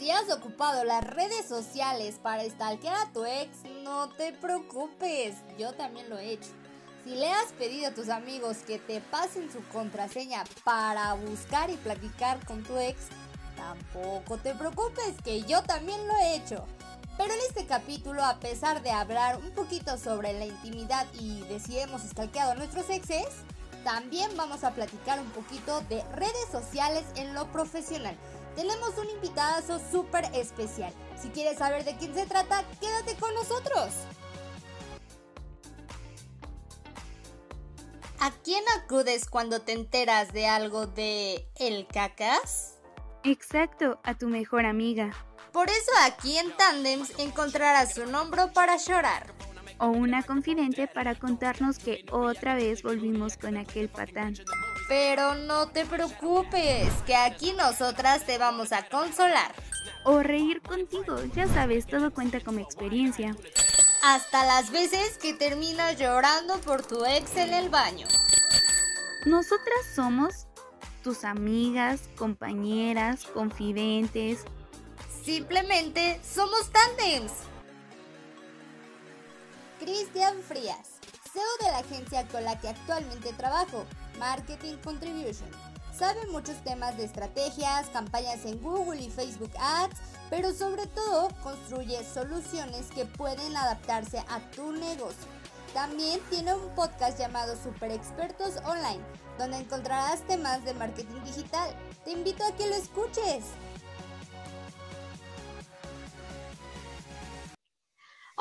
Si has ocupado las redes sociales para stalkear a tu ex, no te preocupes, yo también lo he hecho. Si le has pedido a tus amigos que te pasen su contraseña para buscar y platicar con tu ex, tampoco te preocupes, que yo también lo he hecho. Pero en este capítulo, a pesar de hablar un poquito sobre la intimidad y de si hemos stalkeado a nuestros exes, también vamos a platicar un poquito de redes sociales en lo profesional tenemos un invitado súper especial. Si quieres saber de quién se trata, quédate con nosotros. ¿A quién acudes cuando te enteras de algo de el cacas? Exacto, a tu mejor amiga. Por eso aquí en Tandems encontrarás un hombro para llorar. O una confidente para contarnos que otra vez volvimos con aquel patán. Pero no te preocupes, que aquí nosotras te vamos a consolar. O reír contigo, ya sabes, todo cuenta como experiencia. Hasta las veces que terminas llorando por tu ex en el baño. Nosotras somos tus amigas, compañeras, confidentes. Simplemente somos tandems. Cristian Frías, CEO de la agencia con la que actualmente trabajo, Marketing Contribution. Sabe muchos temas de estrategias, campañas en Google y Facebook Ads, pero sobre todo construye soluciones que pueden adaptarse a tu negocio. También tiene un podcast llamado Super Expertos Online, donde encontrarás temas de marketing digital. Te invito a que lo escuches.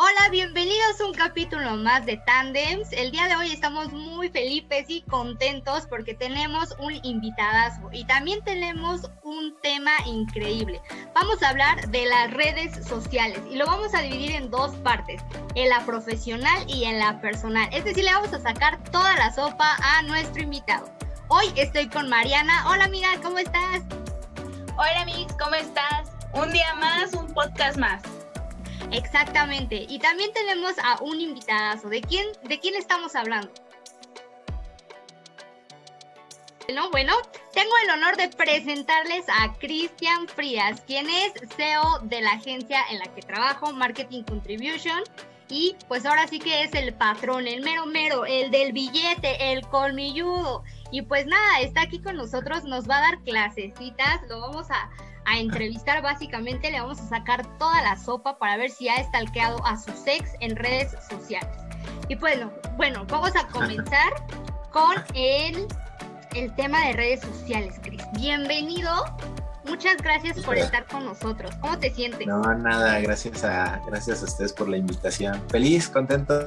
Hola, bienvenidos a un capítulo más de Tandems. El día de hoy estamos muy felices y contentos porque tenemos un invitadazo y también tenemos un tema increíble. Vamos a hablar de las redes sociales y lo vamos a dividir en dos partes, en la profesional y en la personal. Es decir, le vamos a sacar toda la sopa a nuestro invitado. Hoy estoy con Mariana. Hola amiga, ¿cómo estás? Hola Mix, ¿cómo estás? Un día más, un podcast más. Exactamente. Y también tenemos a un invitadazo. ¿De quién, de quién estamos hablando? Bueno, bueno, tengo el honor de presentarles a Cristian Frías, quien es CEO de la agencia en la que trabajo, Marketing Contribution. Y pues ahora sí que es el patrón, el mero mero, el del billete, el colmilludo. Y pues nada, está aquí con nosotros, nos va a dar clasecitas, lo vamos a, a entrevistar, básicamente le vamos a sacar toda la sopa para ver si ha estalqueado a su ex en redes sociales. Y bueno, bueno, vamos a comenzar con el, el tema de redes sociales, Cris. Bienvenido. Muchas gracias por estar con nosotros. ¿Cómo te sientes? No, nada, gracias a, gracias a ustedes por la invitación. Feliz, contento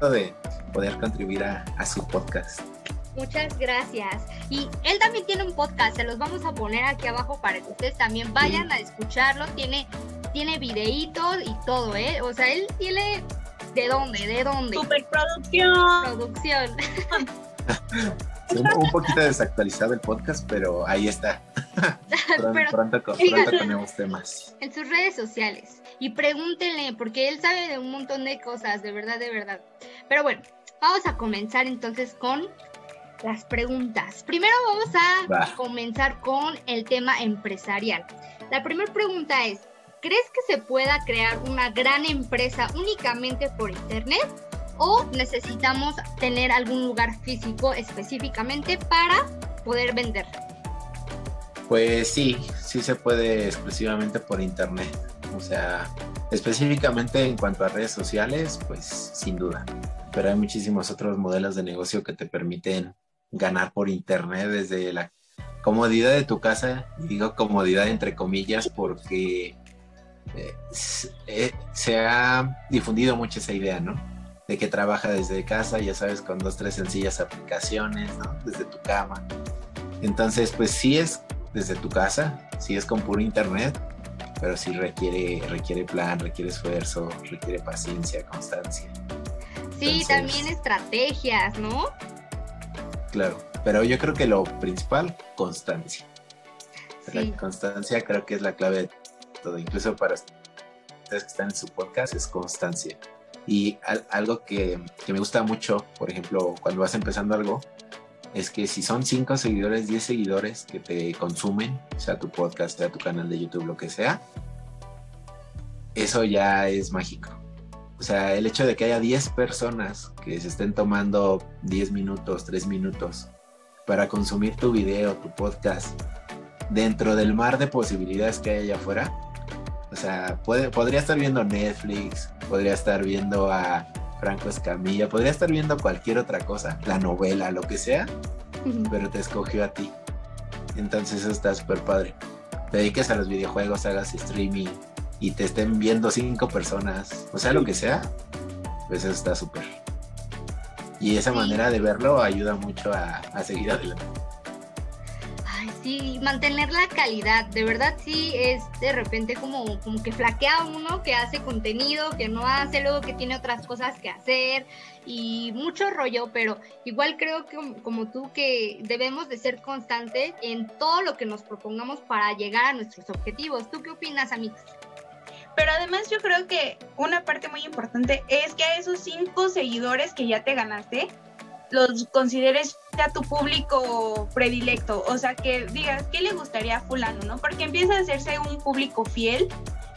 de poder contribuir a, a su podcast. Muchas gracias. Y él también tiene un podcast, se los vamos a poner aquí abajo para que ustedes también vayan a escucharlo. Tiene, tiene videitos y todo, ¿eh? O sea, él tiene... ¿De dónde? ¿De dónde? Superproducción. Producción. un, un, poquito desactualizado el podcast, pero ahí está. pronto, pero, pronto, pronto tenemos temas. En sus redes sociales. Y pregúntenle, porque él sabe de un montón de cosas, de verdad, de verdad. Pero bueno, vamos a comenzar entonces con las preguntas. Primero vamos a comenzar con el tema empresarial. La primera pregunta es, ¿crees que se pueda crear una gran empresa únicamente por Internet? ¿O necesitamos tener algún lugar físico específicamente para poder vender? Pues sí, sí se puede exclusivamente por Internet. O sea, específicamente en cuanto a redes sociales, pues sin duda. Pero hay muchísimos otros modelos de negocio que te permiten ganar por internet desde la comodidad de tu casa, digo comodidad entre comillas porque eh, se, se ha difundido mucho esa idea, ¿no? De que trabaja desde casa, ya sabes, con dos, tres sencillas aplicaciones, ¿no? Desde tu cama. Entonces, pues sí es desde tu casa, sí es con puro internet, pero sí requiere, requiere plan, requiere esfuerzo, requiere paciencia, constancia. Sí, Entonces, también estrategias, ¿no? Claro, pero yo creo que lo principal, constancia. Sí. La constancia creo que es la clave de todo, incluso para ustedes que están en su podcast, es constancia. Y algo que, que me gusta mucho, por ejemplo, cuando vas empezando algo, es que si son 5 seguidores, 10 seguidores que te consumen, sea tu podcast, sea tu canal de YouTube, lo que sea, eso ya es mágico. O sea, el hecho de que haya 10 personas que se estén tomando 10 minutos, 3 minutos para consumir tu video, tu podcast, dentro del mar de posibilidades que hay allá afuera. O sea, puede, podría estar viendo Netflix, podría estar viendo a Franco Escamilla, podría estar viendo cualquier otra cosa, la novela, lo que sea, pero te escogió a ti. Entonces eso está súper padre. Te dediques a los videojuegos, hagas streaming, y te estén viendo cinco personas, o sea, lo que sea, pues eso está súper. Y esa manera de verlo ayuda mucho a, seguir adelante. Ay, sí, mantener la calidad, de verdad sí es de repente como, como que flaquea uno que hace contenido, que no hace, luego que tiene otras cosas que hacer y mucho rollo, pero igual creo que como tú que debemos de ser constantes en todo lo que nos propongamos para llegar a nuestros objetivos. ¿Tú qué opinas, amigos? Pero además yo creo que una parte muy importante es que a esos cinco seguidores que ya te ganaste, los consideres ya tu público predilecto. O sea, que digas, ¿qué le gustaría a fulano? ¿no? Porque empieza a hacerse un público fiel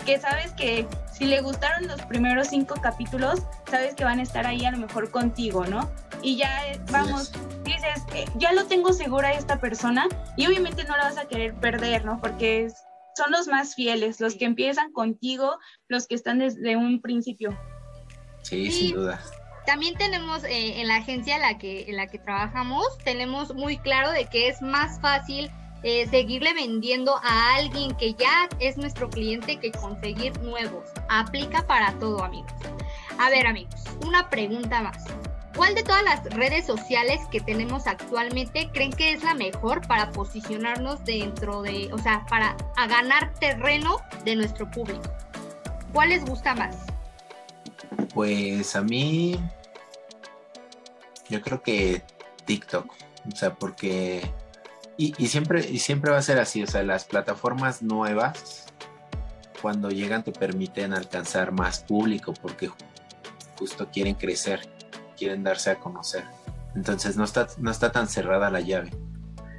que sabes que si le gustaron los primeros cinco capítulos, sabes que van a estar ahí a lo mejor contigo, ¿no? Y ya eh, vamos, dices, eh, ya lo tengo segura esta persona y obviamente no la vas a querer perder, ¿no? Porque es son los más fieles, los que empiezan contigo, los que están desde un principio. Sí, sin duda. También tenemos eh, en la agencia en la, que, en la que trabajamos, tenemos muy claro de que es más fácil eh, seguirle vendiendo a alguien que ya es nuestro cliente que conseguir nuevos. Aplica para todo, amigos. A ver, amigos, una pregunta más. ¿Cuál de todas las redes sociales que tenemos actualmente creen que es la mejor para posicionarnos dentro de, o sea, para ganar terreno de nuestro público? ¿Cuál les gusta más? Pues a mí, yo creo que TikTok, o sea, porque y, y, siempre y siempre va a ser así, o sea, las plataformas nuevas cuando llegan te permiten alcanzar más público porque justo quieren crecer quieren darse a conocer. Entonces no está, no está tan cerrada la llave.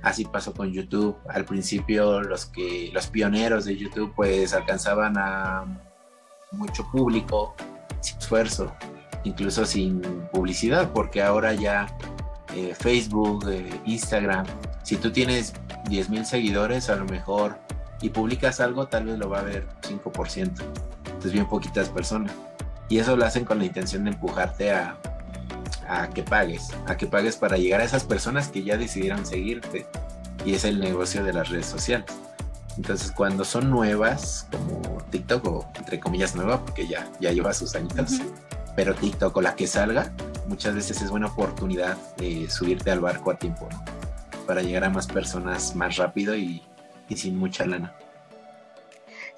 Así pasó con YouTube. Al principio los que los pioneros de YouTube pues alcanzaban a mucho público sin esfuerzo, incluso sin publicidad, porque ahora ya eh, Facebook, eh, Instagram, si tú tienes 10 mil seguidores a lo mejor y publicas algo, tal vez lo va a ver 5%. Entonces bien poquitas personas. Y eso lo hacen con la intención de empujarte a, a que pagues, a que pagues para llegar a esas personas que ya decidieron seguirte. Y es el negocio de las redes sociales. Entonces, cuando son nuevas, como TikTok, o entre comillas nueva, porque ya, ya lleva sus añitos, pero TikTok o la que salga, muchas veces es buena oportunidad de subirte al barco a tiempo, Para llegar a más personas más rápido y, y sin mucha lana.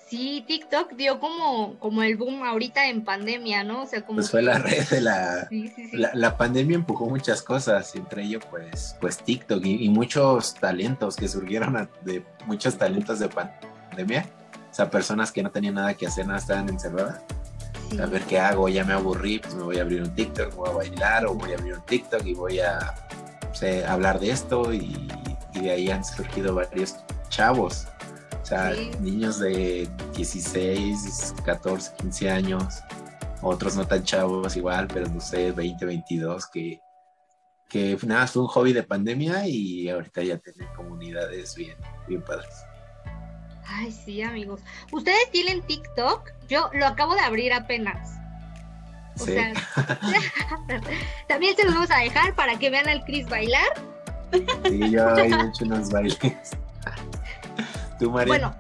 Sí, TikTok dio como, como el boom ahorita en pandemia, ¿no? O sea, como... Pues fue la red de la, la, pandemia empujó muchas cosas, entre ellos pues, pues TikTok y, muchos talentos que surgieron de muchos talentos de pandemia. O sea, personas que no tenían nada que hacer, nada estaban encerradas. A ver qué hago, ya me aburrí, pues me voy a abrir un TikTok, voy a bailar o voy a abrir un TikTok y voy a hablar de esto y, y de ahí han surgido varios chavos o sea, niños de 16, 14, 15 años, otros no tan chavos igual, pero no sé, 20, 22, que, que nada, fue un hobby de pandemia y ahorita ya tienen comunidades bien, bien padres. Ay, sí, amigos. ¿Ustedes tienen TikTok? Yo lo acabo de abrir apenas. O sea, también se los vamos a dejar para que vean al Chris bailar. Sí, yo he hecho unos bailes. Bueno,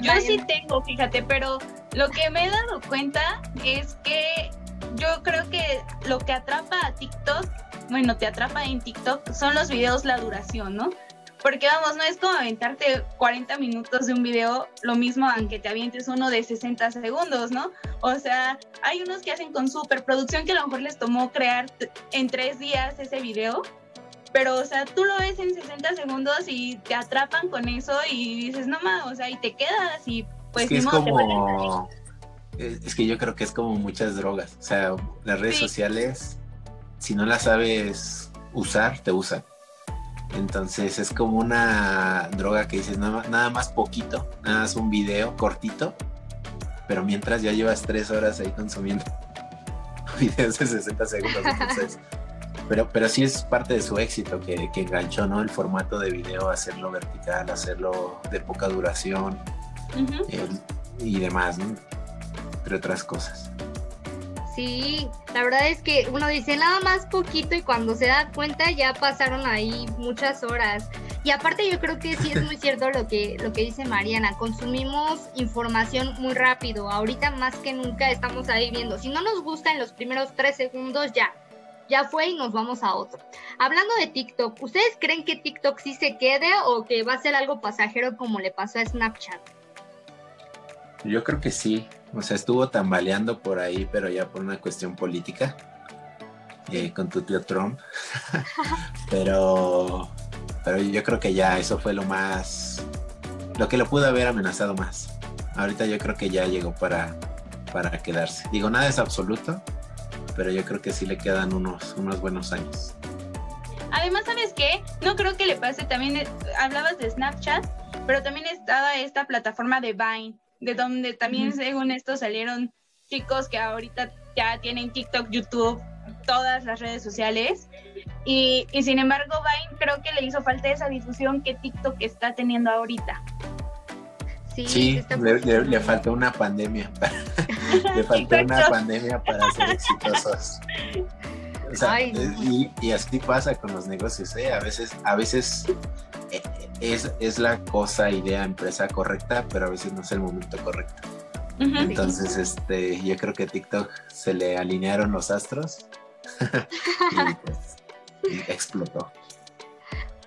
yo sí tengo, fíjate, pero lo que me he dado cuenta es que yo creo que lo que atrapa a TikTok, bueno, te atrapa en TikTok, son los videos, la duración, ¿no? Porque vamos, no es como aventarte 40 minutos de un video, lo mismo aunque te avientes uno de 60 segundos, ¿no? O sea, hay unos que hacen con superproducción que a lo mejor les tomó crear en tres días ese video pero o sea, tú lo ves en 60 segundos y te atrapan con eso y dices, no más, o sea, y te quedas y pues... Es, como... es que yo creo que es como muchas drogas, o sea, las redes sociales, si no las sabes usar, te usan. Entonces es como una droga que dices, nada, nada más poquito, nada más un video cortito pero mientras ya llevas tres horas ahí consumiendo videos de 60 segundos. Entonces, pero, pero sí es parte de su éxito que, que enganchó, ¿no? El formato de video, hacerlo vertical, hacerlo de poca duración y demás, ¿no? Entre otras cosas. Sí, la verdad es que uno dice nada más poquito y cuando se da cuenta ya pasaron ahí muchas horas. Y aparte yo creo que sí es muy cierto lo que, lo que dice Mariana, consumimos información muy rápido, ahorita más que nunca estamos ahí viendo, si no nos gusta en los primeros tres segundos ya, ya fue y nos vamos a otro. Hablando de TikTok, ¿ustedes creen que TikTok sí se quede o que va a ser algo pasajero como le pasó a Snapchat? Yo creo que sí. O sea, estuvo tambaleando por ahí, pero ya por una cuestión política. Eh, con tu tío Trump. pero, pero yo creo que ya eso fue lo más. Lo que lo pudo haber amenazado más. Ahorita yo creo que ya llegó para, para quedarse. Digo, nada es absoluto, pero yo creo que sí le quedan unos, unos buenos años. Además, ¿sabes qué? No creo que le pase también, eh, hablabas de Snapchat, pero también estaba esta plataforma de Vine, de donde también según esto salieron chicos que ahorita ya tienen TikTok, YouTube, todas las redes sociales. Y, y, sin embargo, Vine creo que le hizo falta esa difusión que TikTok está teniendo ahorita. Sí, le, faltó una pandemia. le faltó una pandemia para ser exitosos. y, así pasa con los negocios, ¿eh? A veces, a veces eh, es, es, la cosa, idea, empresa correcta, pero a veces no es el momento correcto. Entonces, este, yo creo que TikTok se le alinearon los astros y, pues, y explotó.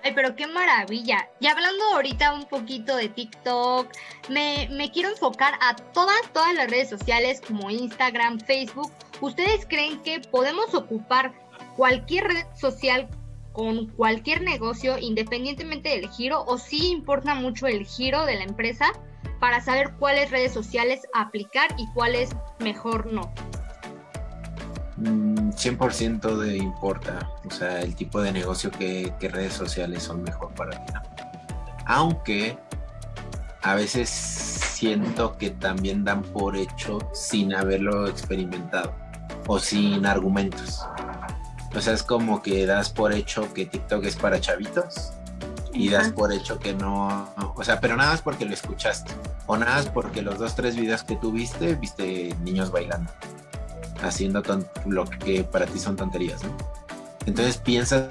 Ay, pero qué maravilla. Y hablando ahorita un poquito de TikTok, me, quiero enfocar a todas, todas las redes sociales como Instagram, Facebook. ¿Ustedes creen que podemos ocupar cualquier red social con cualquier negocio independientemente del giro o sí importa mucho el giro de la empresa para saber cuáles redes sociales aplicar y cuáles mejor no? 100% mm, de importa, o sea, el tipo de negocio que, redes sociales son mejor para ti. Aunque a veces siento que también dan por hecho sin haberlo experimentado o sin argumentos. O sea, es como que das por hecho que TikTok es para chavitos y das por hecho que no, o sea, pero nada más porque lo escuchaste o nada más porque los dos, tres videos que tú viste, viste niños bailando haciendo lo que para ti son tonterías. Entonces piensas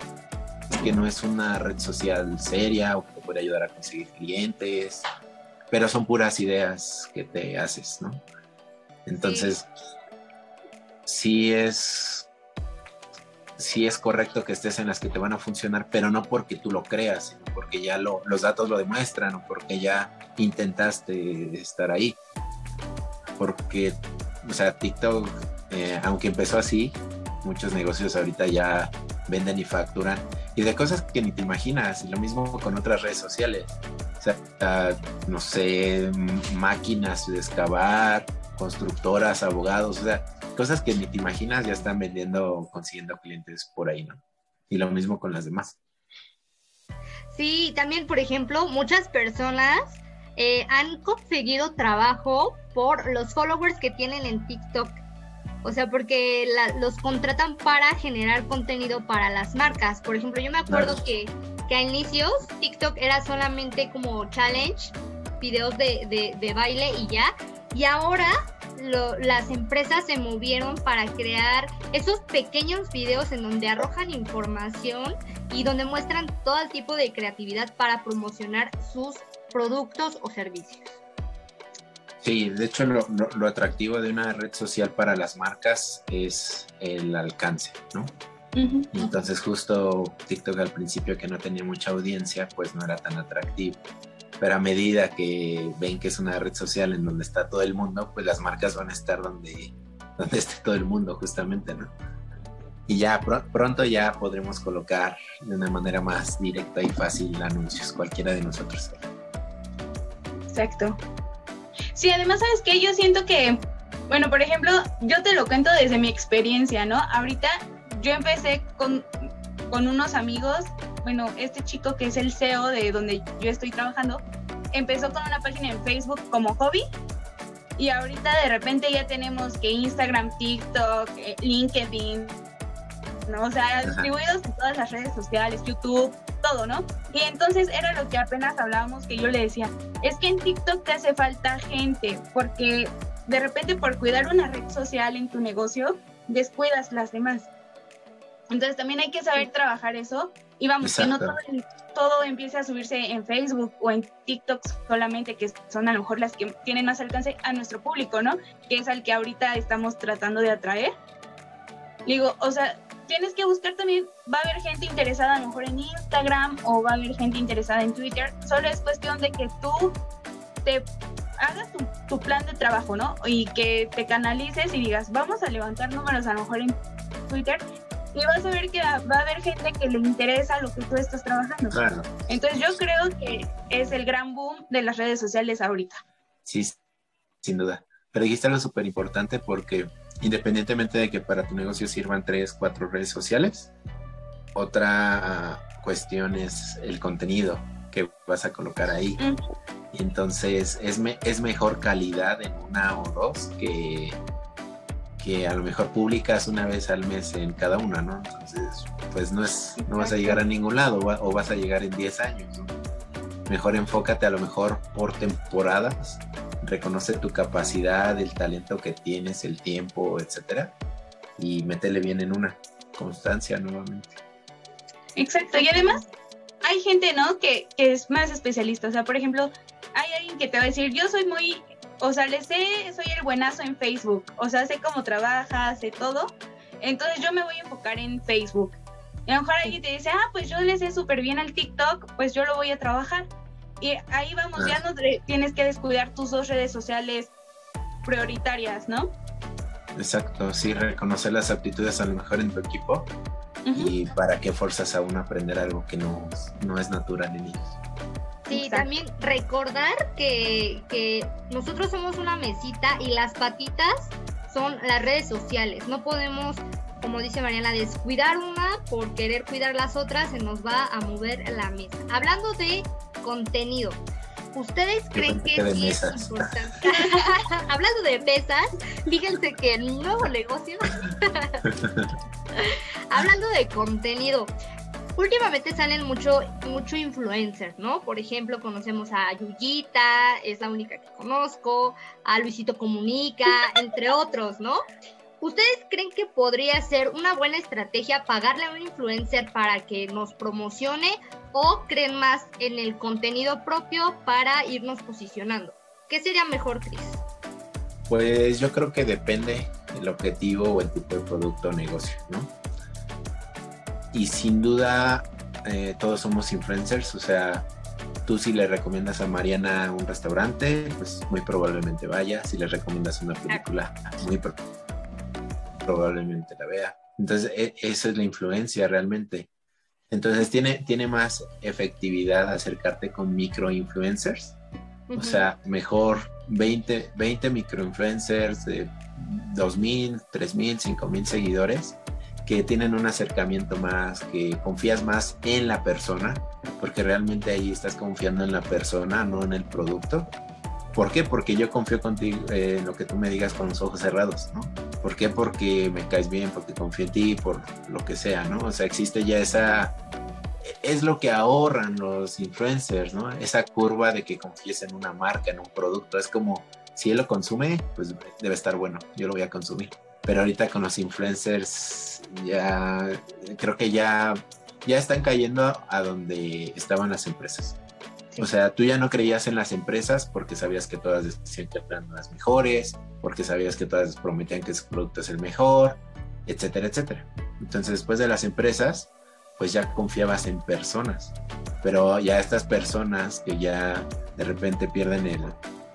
que no es una red social seria o que te puede ayudar a conseguir clientes, pero son puras ideas que te haces, ¿no? Entonces, sí, es sí es correcto que estés en las que te van a funcionar, pero no porque tú lo creas, sino porque ya lo, los datos lo demuestran o porque ya intentaste estar ahí. Porque, o sea, TikTok eh, aunque empezó así, muchos negocios ahorita ya venden y facturan y de cosas que ni te imaginas, y lo mismo con otras redes sociales. O sea, no sé, máquinas de excavar, constructoras, abogados, o sea, cosas que ni te imaginas ya están vendiendo, consiguiendo clientes por ahí, ¿no? Y lo mismo con las demás. Sí, también, por ejemplo, muchas personas eh, han conseguido trabajo por los followers que tienen en TikTok. O sea, porque los contratan para generar contenido para las marcas. Por ejemplo, yo me acuerdo que, que a inicios TikTok era solamente como challenge, videos de, de, baile y ya. Y ahora las empresas se movieron para crear esos pequeños videos en donde arrojan información y donde muestran todo el tipo de creatividad para promocionar sus productos o servicios. Sí, de hecho lo, atractivo de una red social para las marcas es el alcance, ¿no? Entonces justo TikTok al principio que no tenía mucha audiencia, pues no era tan atractivo. Pero a medida que ven que es una red social en donde está todo el mundo, pues las marcas van a estar donde, donde esté todo el mundo justamente, ¿no? Y ya pronto ya podremos colocar de una manera más directa y fácil anuncios, cualquiera de nosotros. Exacto. Sí, además, ¿sabes qué? Yo siento que, bueno, por ejemplo, yo te lo cuento desde mi experiencia, ¿no? Ahorita yo empecé con, con unos amigos, bueno, este chico que es el CEO de donde yo estoy trabajando, empezó con una página en Facebook como hobby Y ahorita de repente ya tenemos que Instagram, TikTok, eh, LinkedIn, ¿no? O sea, distribuidos en todas las redes sociales, YouTube, todo, ¿no? Y entonces era lo que apenas hablábamos que yo le decía, es que en TikTok te hace falta gente, porque de repente por cuidar una red social en tu negocio, descuidas las demás. Entonces también hay que saber trabajar eso y vamos, que no todo, todo empiece a subirse en Facebook o en TikTok solamente, que son a lo mejor las que tienen más alcance a nuestro público, ¿no? Que es al que ahorita estamos tratando de atraer. Digo, o sea, tienes que buscar también, va a haber gente interesada a lo mejor en Instagram o va a haber gente interesada en Twitter, solo es cuestión de que tú te hagas tu, plan de trabajo, ¿no? Y que te canalices y digas, vamos a levantar números a lo mejor en Twitter y vas a ver que va a haber gente que le interesa lo que tú estás trabajando. Claro. Entonces yo creo que es el gran boom de las redes sociales ahorita. Sí, sin duda. Pero dijiste algo súper importante porque independientemente de que para tu negocio sirvan tres, cuatro redes sociales, otra cuestión es el contenido que vas a colocar ahí. Y entonces es, es mejor calidad en una o dos que, que a lo mejor publicas una vez al mes en cada una, ¿no? Entonces, pues no es, no vas a llegar a ningún lado o vas a llegar en 10 años, Mejor enfócate a lo mejor por temporadas, reconoce tu capacidad, el talento que tienes, el tiempo, etcétera, y métele bien en una constancia nuevamente. Exacto, y además hay gente, ¿no? Que, es más especialista, o sea, por ejemplo, hay alguien que te va a decir, yo soy muy, o sea, le sé, soy el buenazo en Facebook, o sea, sé cómo trabaja, sé todo, entonces yo me voy a enfocar en Facebook. Y a lo mejor alguien te dice, ah, pues yo le sé súper bien al TikTok, pues yo lo voy a trabajar. Y ahí vamos, ya no tienes que descuidar tus dos redes sociales prioritarias, ¿no? Exacto, sí, reconocer las aptitudes a lo mejor en tu equipo y para qué fuerzas a uno aprender algo que no, no es natural en ellos. Sí, también recordar que, que nosotros somos una mesita y las patitas son las redes sociales. No podemos, como dice Mariana, descuidar una por querer cuidar las otras, se nos va a mover la mesa. Hablando de contenido, ¿Ustedes creen que, sí es importante? Hablando de pesas, fíjense que el nuevo negocio. Hablando de contenido, últimamente salen mucho, mucho influencer, ¿no? Por ejemplo, conocemos a Yuyita, es la única que conozco, a Luisito Comunica, entre otros, ¿no? ¿Ustedes creen que podría ser una buena estrategia pagarle a un influencer para que nos promocione o creen más en el contenido propio para irnos posicionando? ¿Qué sería mejor, Cris? Pues yo creo que depende el objetivo o el tipo de producto o negocio, ¿no? Y sin duda eh, todos somos influencers, o sea, tú si le recomiendas a Mariana un restaurante, pues muy probablemente vaya, si le recomiendas una película, muy probablemente probablemente la vea. Entonces, e, esa es la influencia realmente. Entonces, tiene, tiene más efectividad acercarte con microinfluencers. O sea, mejor 20, 20 microinfluencers de 2.000, 3.000, 5.000 seguidores que tienen un acercamiento más, que confías más en la persona, porque realmente ahí estás confiando en la persona, no en el producto. ¿Por qué? Porque yo confío contigo eh, en lo que tú me digas con los ojos cerrados, ¿no? ¿Por qué? Porque me caes bien, porque confío en ti, por lo que sea, ¿no? O sea, existe ya esa... Es lo que ahorran los influencers, ¿no? Esa curva de que confíes en una marca, en un producto. Es como, si él lo consume, pues debe estar bueno, yo lo voy a consumir. Pero ahorita con los influencers ya creo que ya, ya están cayendo a donde estaban las empresas. O sea, tú ya no creías en las empresas porque sabías que todas decían que eran las mejores, porque sabías que todas prometían que su producto es el mejor, etcétera, etcétera. Entonces, después de las empresas, pues ya confiabas en personas. Pero ya estas personas que ya de repente pierden el,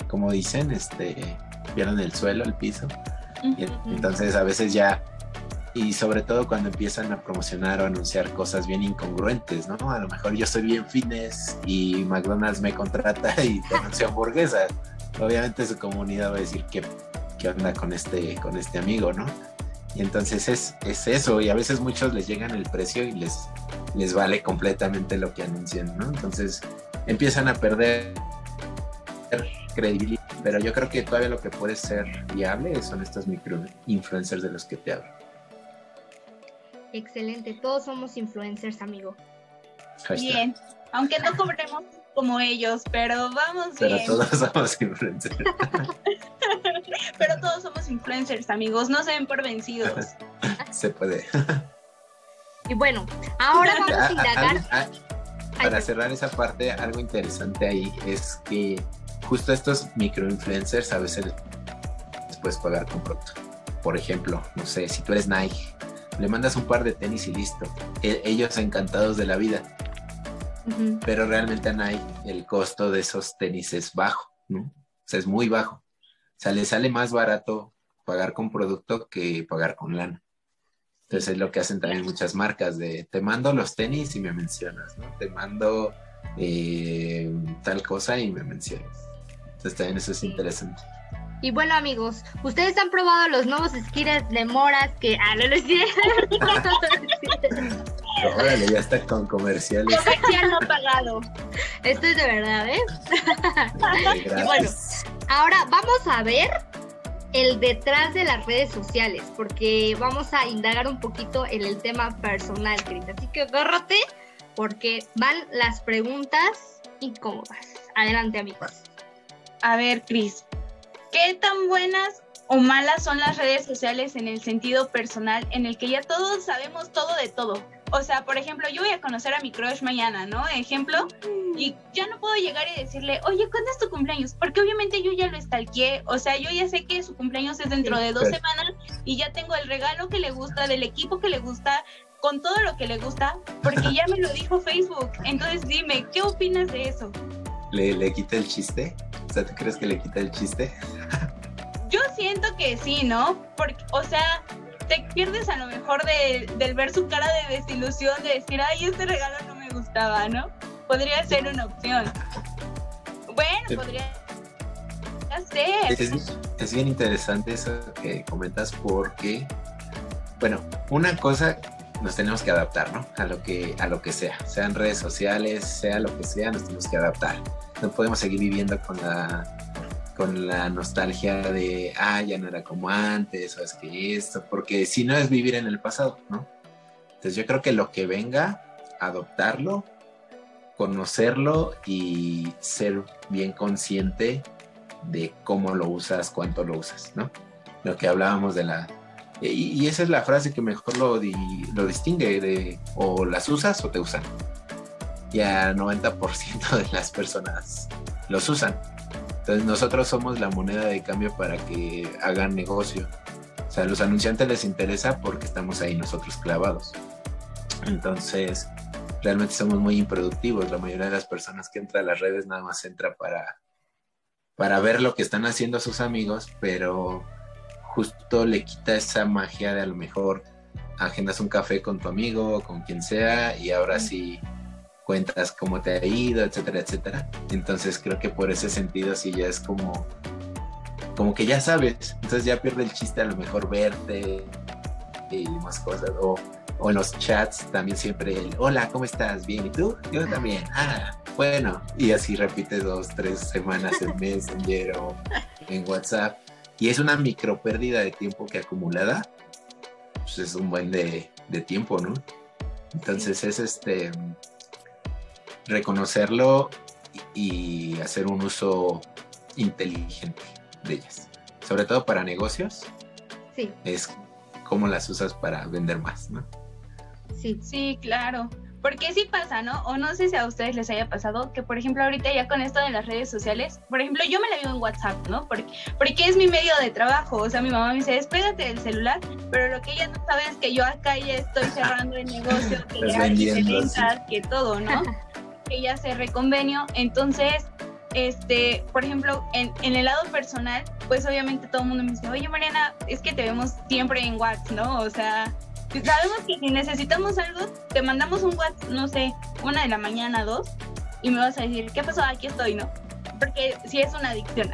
como dicen, este, pierden el suelo, el piso. y entonces a veces ya y sobre todo cuando empiezan a promocionar o anunciar cosas bien incongruentes, ¿no? A lo mejor yo soy bien fitness y McDonald's me contrata y te anuncia hamburguesas. Obviamente su comunidad va a decir qué, qué onda con este, con este amigo, ¿no? Y entonces es, es eso, y a veces muchos les llegan el precio y les, les vale completamente lo que anuncian, ¿no? Entonces empiezan a perder credibilidad Pero yo creo que todavía lo que puede ser viable son estos micro influencers de los que te hablo. Excelente, todos somos influencers, amigo. Bien, aunque no cobremos como ellos, pero vamos pero bien. todos somos influencers. pero todos somos influencers, amigos, no se den por vencidos. Se puede. Y bueno, ahora vamos a Ah, indagar. ah, ah, Ay, para cerrar esa parte, algo interesante ahí es que justo estos microinfluencers a veces les puedes pagar con producto. Por ejemplo, no sé, si tú eres Nike, le mandas un par de tenis y listo. E- ellos encantados de la vida, pero realmente a Nike el costo de esos tenis es bajo, ¿no? O sea, es muy bajo. O sea, le sale más barato pagar con producto que pagar con lana. Entonces es lo que hacen también muchas marcas de te mando los tenis y me mencionas, ¿no? Te mando eh, tal cosa y me mencionas. Entonces también eso es Sí. interesante. Y bueno, amigos, ustedes han probado los nuevos skins de moras que. Ah, no lo. Órale, ya está con comerciales. Comercial no pagado. Esto es de verdad, ¿eh? Gracias. bueno. Ahora vamos a ver el detrás de las redes sociales, porque vamos a indagar un poquito en el tema personal, Cris. Así que agárrate, porque van las preguntas incómodas. Adelante, amigos. A ver, Cris, ¿qué tan buenas o malas son las redes sociales en el sentido personal en el que ya todos sabemos todo de todo? O sea, por ejemplo, yo voy a conocer a mi crush mañana, ¿no? Ejemplo, y ya no puedo llegar y decirle, oye, ¿cuándo es tu cumpleaños? Porque obviamente yo ya lo estalqué, o sea, yo ya sé que su cumpleaños es dentro de dos semanas y ya tengo el regalo que le gusta, del equipo que le gusta, con todo lo que le gusta, porque ya me lo dijo Facebook. Entonces dime, ¿qué opinas de eso? ¿Le, ¿Le quita el chiste? O sea, ¿tú crees que le quita el chiste? Yo siento que sí, ¿no? Porque, o sea, te pierdes a lo mejor de, del ver su cara de desilusión, de decir, ay, este regalo no me gustaba, ¿no? Podría ser una opción. Bueno, Sí. podría ser. Es, es bien interesante eso que comentas porque, bueno, una cosa nos tenemos que adaptar, ¿no? A lo que, a lo que sea, sean redes sociales, sea lo que sea, nos tenemos que adaptar. No podemos seguir viviendo con la, con la nostalgia de, ah, ya no era como antes, o es que esto, porque si no es vivir en el pasado, ¿no? Entonces yo creo que lo que venga, adoptarlo, conocerlo y ser bien consciente de cómo lo usas, cuánto lo usas, ¿no? Lo que hablábamos de la... Y, y esa es la frase que mejor lo, di- lo distingue de o las usas o te usan. Y al 90% de las personas los usan. Entonces nosotros somos la moneda de cambio para que hagan negocio. O sea, a los anunciantes les interesa porque estamos ahí nosotros clavados. Entonces, realmente somos muy improductivos. La mayoría de las personas que entra a las redes nada más entra para para ver lo que están haciendo sus amigos, pero justo le quita esa magia de a lo mejor agendas un café con tu amigo, con quien sea, y ahora sí cuentas cómo te ha ido, etcétera, etcétera. Entonces creo que por ese sentido sí ya es como, como que ya sabes, entonces ya pierde el chiste a lo mejor verte y más cosas, o, o en los chats también siempre el, hola, ¿cómo estás? Bien, ¿y tú? Yo también, ah, bueno, y así repite dos, tres semanas en Messenger o en WhatsApp. Y es una micro pérdida de tiempo que acumulada, pues es un buen de, de tiempo, ¿no? Entonces es este reconocerlo y, y hacer un uso inteligente de ellas. Sobre todo para negocios, Sí, es cómo las usas para vender más, ¿no? sí. Sí, claro. Porque sí pasa, ¿no? O no sé si a ustedes les haya pasado que, por ejemplo, ahorita ya con esto de las redes sociales, por ejemplo, yo me la vivo en WhatsApp, ¿no? Porque, porque es mi medio de trabajo. O sea, mi mamá me dice, despégate del celular, pero lo que ella no sabe es que yo acá ya estoy cerrando el negocio, que Estás ya ventas, que todo, ¿no? ya cerré convenio. Entonces, este, por ejemplo, en, el lado personal, pues obviamente todo el mundo me dice, oye Mariana, es que te vemos siempre en WhatsApp, ¿no? O sea, sabemos que si necesitamos algo, te mandamos un WhatsApp, no sé, una de la mañana, dos, y me vas a decir, ¿qué pasó? Aquí estoy, ¿no? Porque si es una adicción.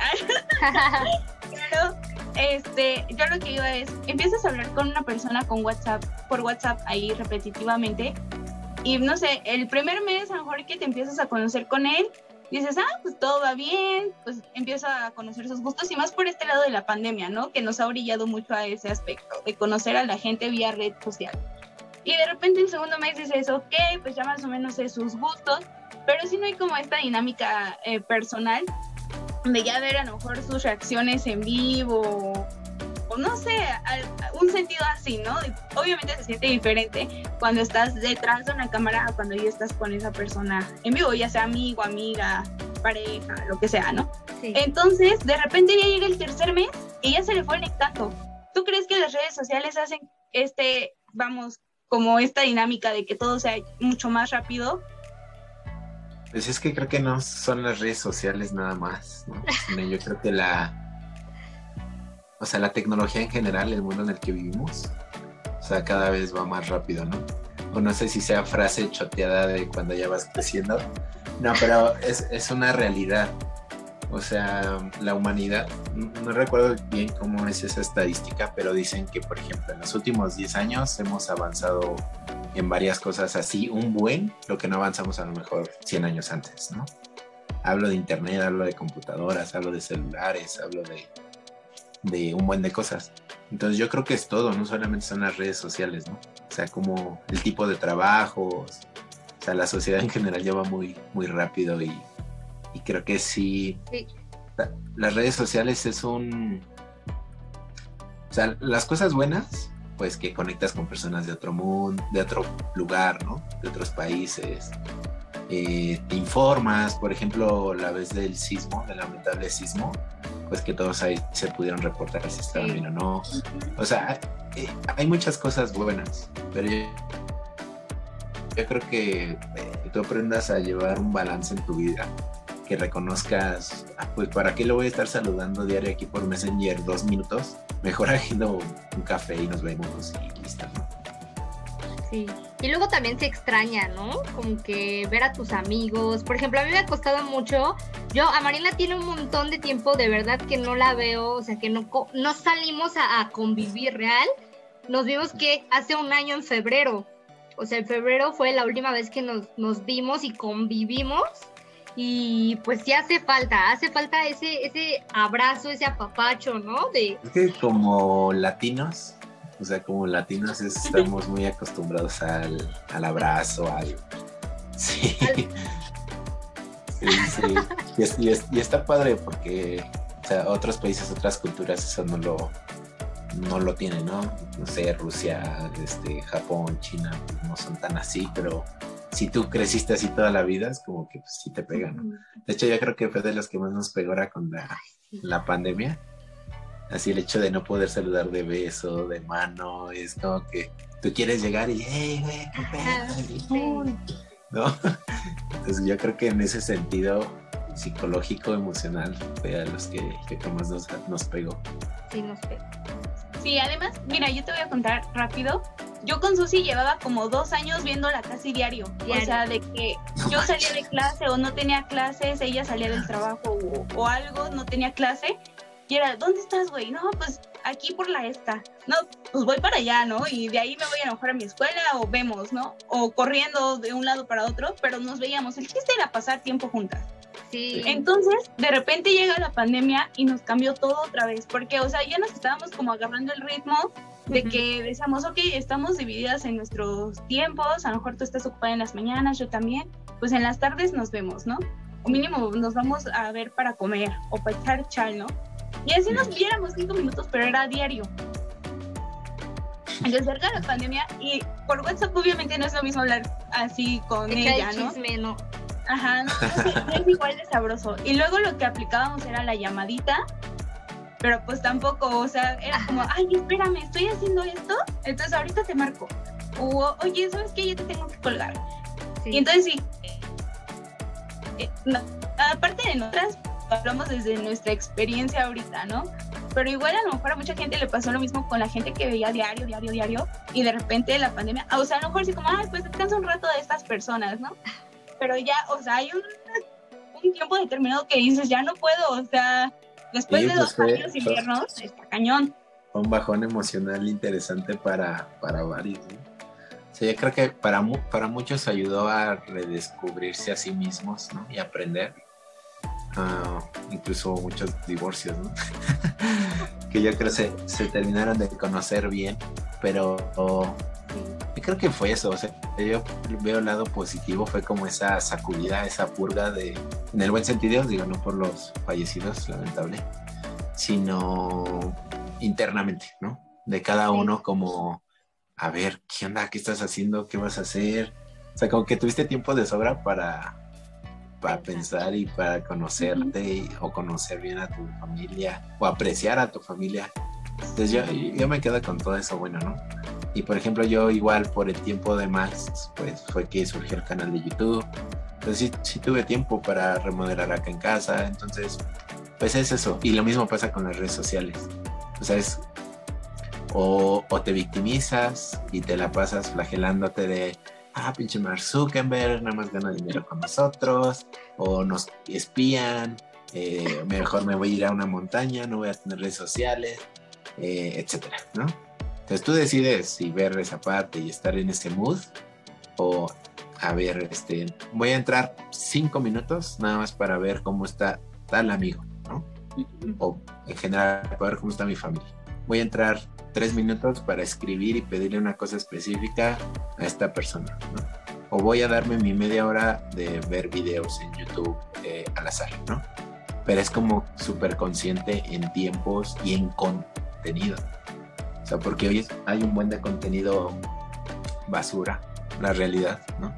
Pero, este, yo lo que iba es, empiezas a hablar con una persona con WhatsApp, por WhatsApp ahí repetitivamente, y no sé, el primer mes a lo mejor que te empiezas a conocer con él, dices, ah, pues todo va bien, pues empieza a conocer sus gustos y más por este lado de la pandemia, ¿no? Que nos ha brillado mucho a ese aspecto, de conocer a la gente vía red social. Y de repente en segundo mes dices, ok, pues ya más o menos sé sus gustos, pero si no hay como esta dinámica eh, personal de ya ver a lo mejor sus reacciones en vivo o no sé, un sentido así, ¿no? Obviamente se siente diferente cuando estás detrás de una cámara a cuando ya estás con esa persona en vivo, ya sea amigo, amiga, pareja, lo que sea, ¿no? Entonces, de repente ya llega el tercer mes y ya se le fue el encanto. ¿Tú crees que las redes sociales hacen este, vamos, como esta dinámica de que todo sea mucho más rápido? Pues es que creo que no son las redes sociales nada más, ¿no? Yo creo que la, o sea, la tecnología en general, el mundo en el que vivimos, o sea, cada vez va más rápido, ¿no? O no sé si sea frase choteada de cuando ya vas creciendo. No, pero es, es una realidad. O sea, la humanidad, no recuerdo bien cómo es esa estadística, pero dicen que, por ejemplo, en los últimos 10 años hemos avanzado en varias cosas así, un buen, lo que no avanzamos a lo mejor 100 años antes, ¿no? Hablo de internet, hablo de computadoras, hablo de celulares, hablo de de un buen de cosas. Entonces yo creo que es todo, no solamente son las redes sociales, ¿no? O sea, como el tipo de trabajos, o sea, la sociedad en general ya va muy, muy rápido y, creo que sí, las redes sociales es un... O sea, las cosas buenas, pues que conectas con personas de otro mundo, de otro lugar, ¿no? De otros países. Eh, te informas, por ejemplo, la vez del sismo, del lamentable sismo, pues que todos ahí se pudieron reportar si estaban bien o no. O sea, eh, hay, muchas cosas buenas, pero yo, creo que eh, tú aprendas a llevar un balance en tu vida, que reconozcas, ah, pues para qué lo voy a estar saludando diario aquí por Messenger dos minutos, mejor haciendo un café y nos vemos y listo, ¿no? Sí. Y luego también se extraña, ¿no? Como que ver a tus amigos. Por ejemplo, a mí me ha costado mucho. Yo, a Marina tiene un montón de tiempo, de verdad que no la veo, o sea, que no, no salimos a, convivir real. Nos vimos que hace un año en febrero. O sea, en febrero fue la última vez que nos, nos vimos y convivimos. Y pues sí hace falta, hace falta ese, ese abrazo, ese apapacho, ¿no? De... Es que como latinos, o sea, como latinos estamos muy acostumbrados al, abrazo, al... Sí. sí, sí. Y, está padre porque o sea, otros países, otras culturas, eso no lo, no lo tienen, ¿no? No sé, Rusia, este, Japón, China, pues, no son tan así, pero si tú creciste así toda la vida, es como que pues, sí te pegan, De hecho, yo creo que fue de los que más nos pegó ahora con la, la pandemia Así el hecho de no poder saludar de beso, de mano, es como que tú quieres llegar y, hey, güey, qué ¿No? Entonces yo creo que en ese sentido psicológico, emocional, fue a los que, más nos, nos pegó. Sí, nos pegó. Sí, además, mira, yo te voy a contar rápido. Yo con Susi llevaba como dos años viéndola casi diario. O sea, de que yo salía de clase o no tenía clases, ella salía del trabajo o, o algo, no tenía clase y era, ¿dónde estás, güey? No, pues aquí por la esta. No, pues voy para allá, ¿no? Y de ahí me voy a enojar a mi escuela o vemos, ¿no? O corriendo de un lado para otro, pero nos veíamos. El chiste era pasar tiempo juntas. Sí. Entonces, de repente llega la pandemia y nos cambió todo otra vez, porque, o sea, ya nos estábamos como agarrando el ritmo de que decíamos, ok, estamos divididas en nuestros tiempos, a lo mejor tú estás ocupada en las mañanas, yo también, pues en las tardes nos vemos, ¿no? O mínimo nos vamos a ver para comer o para echar chal, ¿no? Y así nos viéramos cinco minutos, pero era diario. Entonces, cerca de la pandemia, y por WhatsApp obviamente no es lo mismo hablar así con ella, ¿no? Chisme, ¿no? Ajá, es igual de sabroso. Y luego lo que aplicábamos era la llamadita, pero pues tampoco, o sea, era como, ay, espérame, estoy haciendo esto, entonces ahorita te marco. O, oye, ¿sabes qué? Yo te tengo que colgar. Y entonces sí, eh, aparte de nosotras, hablamos desde nuestra experiencia ahorita, ¿no? Pero igual a lo mejor a mucha gente le pasó lo mismo con la gente que veía diario, diario, diario, y de repente la pandemia, o sea, a lo mejor sí como, ay, pues descansa un rato de estas personas, ¿no? Pero ya, o sea, hay un, un tiempo determinado que dices, ya no puedo, o sea, después de pues dos años inviernos, está cañón. Un bajón emocional interesante para, para varios, ¿no? O sea, yo creo que para, para muchos ayudó a redescubrirse a sí mismos, ¿no? Y aprender ah, incluso muchos divorcios, ¿no? que yo creo se, se terminaron de conocer bien, pero creo que fue eso, o sea, yo veo el lado positivo, fue como esa sacudida, esa purga de, en el buen sentido, digo, no por los fallecidos, lamentable, sino internamente, ¿no? De cada uno como, a ver, ¿qué onda? ¿Qué estás haciendo? ¿Qué vas a hacer? O sea, como que tuviste tiempo de sobra para, para pensar y para conocerte o conocer bien a tu familia o apreciar a tu familia. Entonces yo, yo me quedo con todo eso bueno, ¿no? Y por ejemplo yo igual por el tiempo de más, pues fue que surgió el canal de YouTube. Entonces sí, sí tuve tiempo para remodelar acá en casa, entonces pues es eso. Y lo mismo pasa con las redes sociales. O sea, es o, o, te victimizas y te la pasas flagelándote de, ah, pinche Mark Zuckerberg, nada más gana dinero con nosotros, o nos espían, eh, mejor me voy a ir a una montaña, no voy a tener redes sociales, eh, etcétera, ¿no? Entonces tú decides si ver esa parte y estar en ese mood o a ver, este, voy a entrar cinco minutos nada más para ver cómo está tal amigo, ¿no? O en general para ver cómo está mi familia. Voy a entrar tres minutos para escribir y pedirle una cosa específica a esta persona, ¿no? O voy a darme mi media hora de ver videos en YouTube eh, al azar, ¿no? Pero es como súper consciente en tiempos y en contenido sea, porque hoy hay un buen de contenido basura, la realidad, ¿no?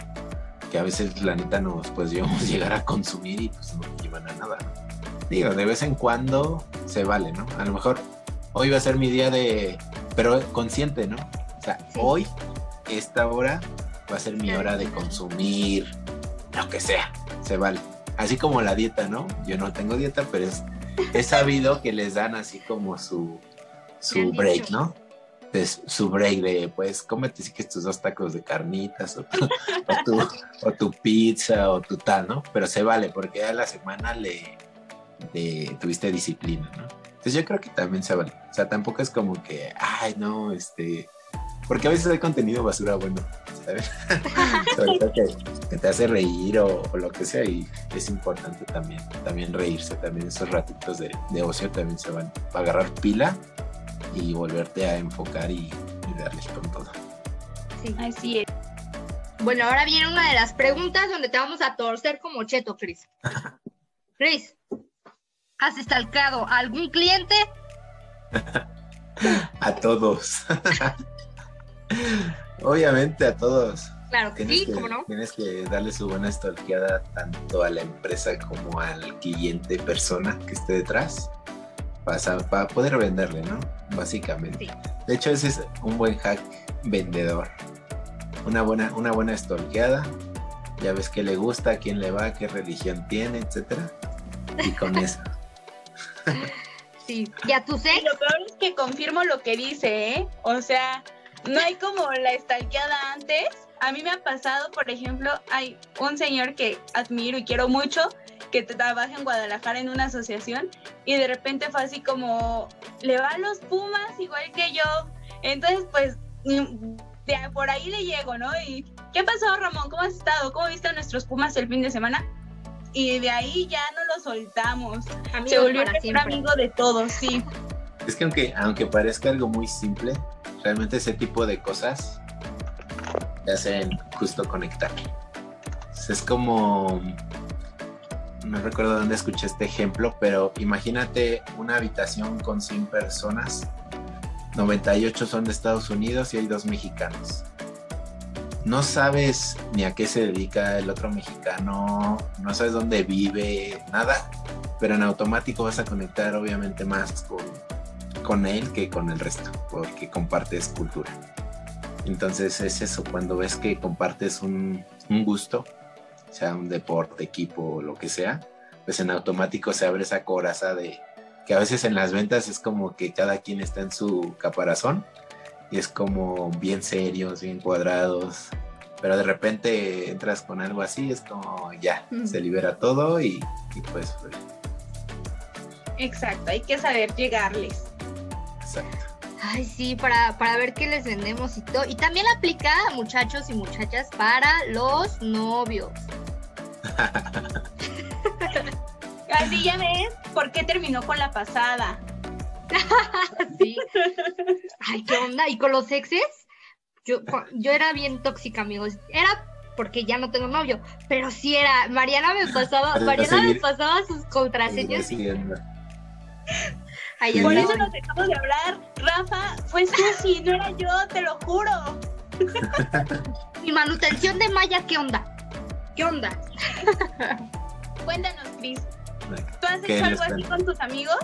Que a veces la neta nos pues llevamos llegar a consumir y pues no llevan a nada. Digo, de vez en cuando se vale, ¿no? A lo mejor hoy va a ser mi día de, pero consciente, ¿no? O sea, hoy, esta hora, va a ser mi hora de consumir lo que sea, se vale. Así como la dieta, ¿no? Yo no tengo dieta, pero es, he sabido que les dan así como su, su break, ¿no? su break de, pues, cómete si que tus dos tacos de carnitas o tu, o, tu, pizza o tu tal, ¿no? Pero se vale porque a la semana le, tuviste disciplina, ¿no? Entonces yo creo que también se vale. O sea, tampoco es como que, ay, no, este... Porque a veces hay contenido basura bueno, ¿sabes? Sobre todo que, te hace reír o, lo que sea y es importante también, también reírse, también esos ratitos de, de ocio también se van a agarrar pila y volverte a enfocar y, darles con todo. Sí, así es. Bueno, ahora viene una de las preguntas donde te vamos a torcer como cheto, Chris. Chris, ¿has estalcado a algún cliente? a todos. Obviamente a todos. Claro que sí, ¿cómo no? Tienes que darle su buena stalkeada tanto a la empresa como al cliente persona que esté detrás para, poder venderle, ¿no? Básicamente. De hecho, ese es un buen hack vendedor. Una buena, una buena stalkeada. Ya ves qué le gusta, a quién le va, qué religión tiene, etcétera. Y con eso. sí, ya tú sé. lo peor es que confirmo lo que dice, ¿eh? O sea, no hay como la stalkeada antes. A mí me ha pasado, por ejemplo, hay un señor que admiro y quiero mucho, que trabaja en Guadalajara en una asociación y de repente fue así como, le va a los Pumas igual que yo. Entonces, pues, de, por ahí le llego, ¿no? Y, ¿qué pasó, Ramón? ¿Cómo has estado? ¿Cómo viste a nuestros Pumas el fin de semana? Y de ahí ya no lo soltamos. Se volvió un amigo de todos, sí. Es que aunque, aunque parezca algo muy simple, realmente ese tipo de cosas te hacen justo conectar. Es como no recuerdo dónde escuché este ejemplo, pero imagínate una habitación con 100 personas, 98 son de Estados Unidos y hay dos mexicanos. No sabes ni a qué se dedica el otro mexicano, no sabes dónde vive, nada, pero en automático vas a conectar obviamente más con, con él que con el resto, porque compartes cultura. Entonces es eso, cuando ves que compartes un, un gusto, sea un deporte, equipo lo que sea, pues en automático se abre esa coraza de que a veces en las ventas es como que cada quien está en su caparazón y es como bien serios, bien cuadrados, pero de repente entras con algo así, es como ya, se libera todo y, pues, pues... Exacto, hay que saber llegarles. Exacto. Ay, sí, para, para ver qué les vendemos y todo. Y también aplica, muchachos y muchachas, para los novios. sí, ya ves por qué terminó con la pasada. sí. Ay, ¿qué onda? ¿Y con los exes? Yo, yo era bien tóxica, amigos. Era porque ya no tengo novio, pero sí era. Mariana me pasaba, Para Mariana me pasaba sus contraseñas. Ay, Por eso nos dejamos de hablar. Rafa, fue Susi, no era yo, te lo juro. Mi manutención de Maya, ¿qué onda? ¿Qué onda? Cuéntanos, Cris. ¿Tú has ¿Qué hecho algo así con tus amigos?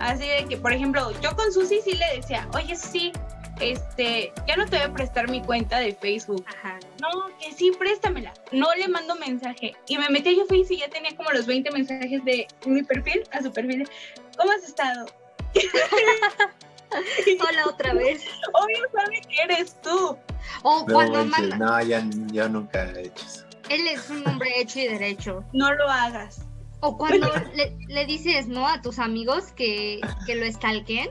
Así de que, por ejemplo, yo con Susi sí le decía, oye, Susi, este, ya no te voy a prestar mi cuenta de Facebook. Ajá. No, que sí, préstamela. No le mando mensaje. Y me metí a Facebook y ya tenía como los 20 mensajes de mi perfil a su perfil. de, ¿Cómo has estado? Hola otra vez. Obvio sabe que eres tú. O No, cuando manches, manda. no, ya, yo nunca he hecho eso. Él es un hombre hecho y derecho. No lo hagas. O cuando le, le dices, ¿no? A tus amigos que, que lo estalquen.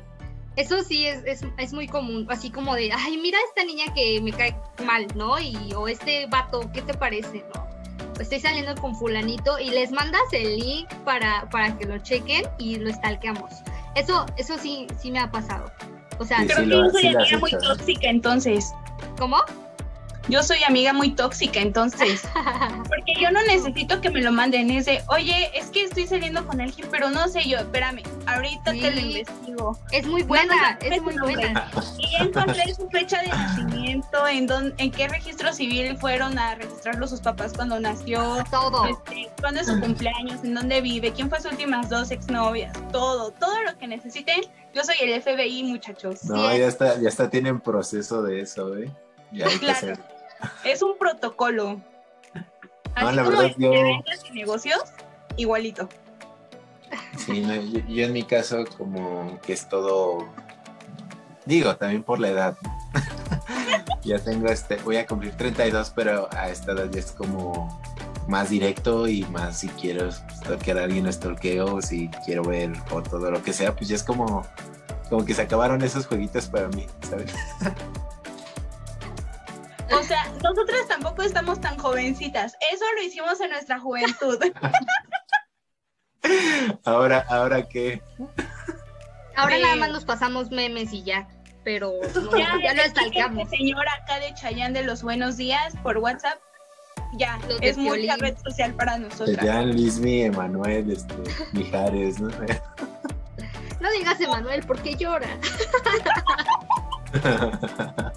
Eso sí es, es, es muy común, así como de, ay, mira esta niña que me cae mal, ¿no? Y, o este vato, ¿qué te parece, no? Estoy saliendo con fulanito y les mandas el link para, para que lo chequen y lo stalkeamos. Eso, eso sí, sí me ha pasado. O sea, Sí, Creo sí que lo- yo soy sí lo has amiga muy tóxica entonces. ¿cómo? Yo soy amiga muy tóxica entonces. Porque yo no necesito que me lo manden. Es de, oye, es que estoy saliendo con alguien, pero no sé yo, espérame, ahorita te lo investigo. es muy buena, no, es muy buena. Y ya encontré su fecha de nacimiento, en, dónde, en qué registro civil fueron a registrarlo sus papás cuando nació, Todo. este, cuándo es su cumpleaños, en dónde vive, quién fue sus últimas dos exnovias, todo, todo lo que necesiten. Yo soy el FBI, muchachos. No, Sí, ya es- está, ya está, tienen proceso de eso, ¿eh? Ya hay que Claro. hacer. Es un protocolo. Así la como verdad, en yo- ventas y negocios, igualito. Sí, no, yo, yo en mi caso como que es todo, digo, también por la edad. ¿no? ya tengo este, voy a cumplir 32, pero a esta edad ya es como más directo y más si quiero stalkear a alguien, stalkeo, si quiero ver o lo que sea, pues ya es como, como que se acabaron esos jueguitos para mí, ¿sabes? Nosotras tampoco estamos tan jovencitas. Eso lo hicimos en nuestra juventud. Ahora, ahora que, Ahora Sí. nada más nos pasamos memes y ya. Pero no, ya, lo el stalkeamos. señora acá de Chayán de los buenos días por WhatsApp, ya, Los es mucha Piolín. red social para nosotras. Jan, Luismi, Emanuel, este, Mijares, ¿no? No digas Emanuel, porque llora.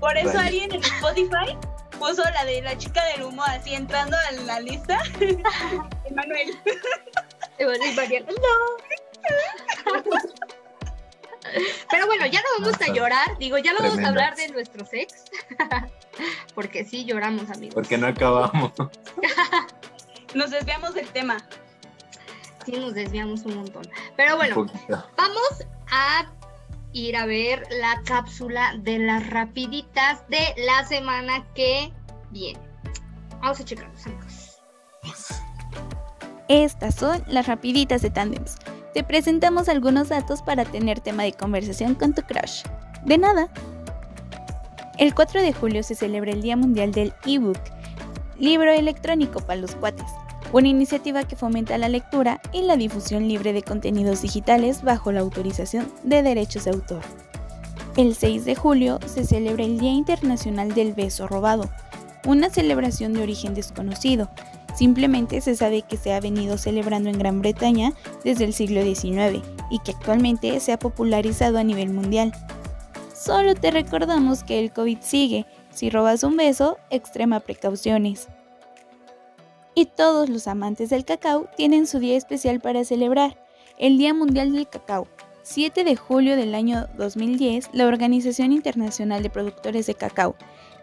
Por eso Vale. alguien en Spotify puso la de la chica del humo así entrando a la lista. Emanuel. No. Pero bueno, ya no vamos a llorar. Digo, ya no vamos a hablar de nuestros ex. Porque sí lloramos, amigos. Porque no acabamos. Nos desviamos del tema. Sí nos desviamos un montón. Pero bueno, vamos a ir a ver la cápsula de las rapiditas de la semana que viene. Vamos a checarlos, amigos. Estas son las rapiditas de Tandems. Te presentamos algunos datos para tener tema de conversación con tu crush. De nada. El 4 de julio se celebra el Día Mundial del ebook, libro electrónico para los cuates, una iniciativa que fomenta la lectura y la difusión libre de contenidos digitales bajo la autorización de derechos de autor. El 6 de julio se celebra el Día Internacional del Beso Robado, una celebración de origen desconocido. Simplemente se sabe que se ha venido celebrando en Gran Bretaña desde el siglo XIX y que actualmente se ha popularizado a nivel mundial. Solo te recordamos que el COVID sigue. Si robas un beso, extrema precauciones. Y todos los amantes del cacao tienen su día especial para celebrar, el Día Mundial del Cacao. 7 de julio del año 2010, la Organización Internacional de Productores de Cacao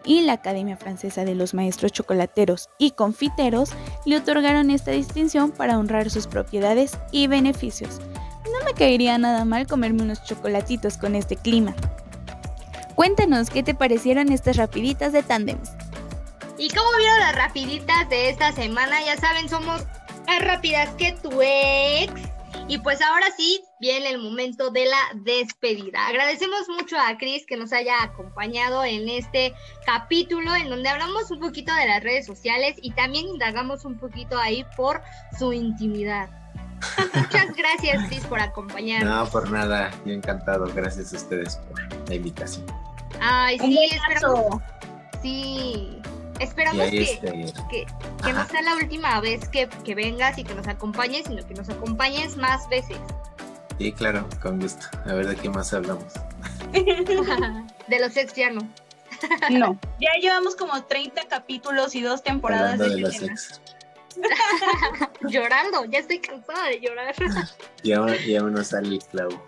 y la Academia Francesa de los Maestros Chocolateros y Confiteros le otorgaron esta distinción para honrar sus propiedades y beneficios. No me caería nada mal comerme unos chocolatitos con este clima. Cuéntanos qué te parecieron estas rapiditas de tandems. ¿Y cómo vieron las rapiditas de esta semana? Ya saben, somos más rápidas que tu ex. Y pues ahora sí, viene el momento de la despedida. Agradecemos mucho a Cris que nos haya acompañado en este capítulo en donde hablamos un poquito de las redes sociales y también indagamos un poquito ahí por su intimidad. Muchas gracias, Cris, por acompañarnos. No, por nada, yo encantado. Gracias a ustedes por la invitación. Ay, sí, esperamos. Sí, esperamos que, que, que no sea la última vez que, que vengas y que nos acompañes, sino que nos acompañes más veces. Sí, claro, con gusto. A ver de qué más hablamos. de los ex ya no. no, ya llevamos como 30 capítulos y dos temporadas de, los ex. Llorando, ya estoy cansada de llorar. ya, ya uno sale el clavo.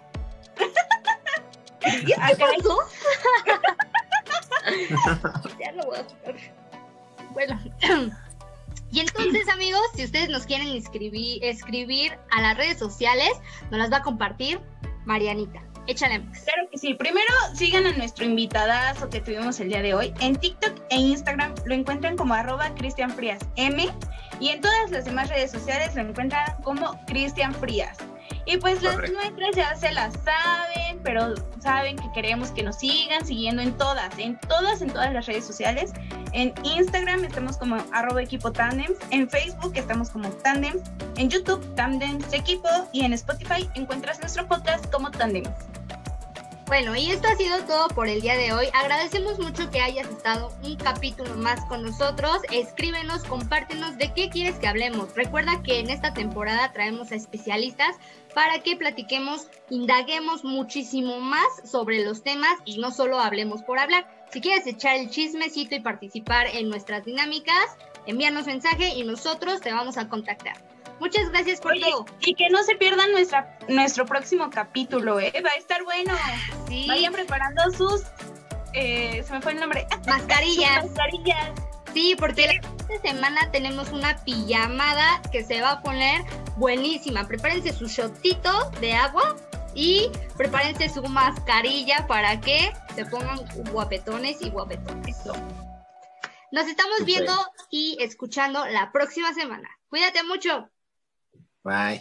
¿Y qué pasó? ya no voy a jugar. Bueno. Y entonces, amigos, si ustedes nos quieren escribir, a las redes sociales, nos las va a compartir Marianita. Échale. Claro que sí. Primero, sigan a nuestro invitadazo que tuvimos el día de hoy. En TikTok e Instagram lo encuentran como arroba Cristian Frías M. Y en todas las demás redes sociales lo encuentran como Cristian Frías. Y pues las nuestras ya se las saben, pero saben que queremos que nos sigan siguiendo en todas, en todas, en todas las redes sociales. En Instagram estamos como arroba equipo tandem, en Facebook estamos como tandem, en YouTube tandems equipo y en Spotify encuentras nuestro podcast como tandem. Bueno, y esto ha sido todo por el día de hoy. Agradecemos mucho que hayas estado un capítulo más con nosotros. Escríbenos, compártenos de qué quieres que hablemos. Recuerda que en esta temporada traemos a especialistas para que platiquemos, indaguemos muchísimo más sobre los temas y no solo hablemos por hablar. Si quieres echar el chismecito y participar en nuestras dinámicas, envíanos mensaje y nosotros te vamos a contactar. Muchas gracias por todo. Y que no se pierdan nuestra, nuestro próximo capítulo, ¿eh? Va a estar bueno. Sí. Vayan preparando sus. Eh, se me fue el nombre. Mascarillas. mascarillas. Sí, porque esta semana tenemos una pijamada que se va a poner buenísima. Prepárense su shotito de agua y prepárense su mascarilla para que se pongan guapetones y guapetones. Nos estamos viendo y escuchando la próxima semana. Cuídate mucho. Bye.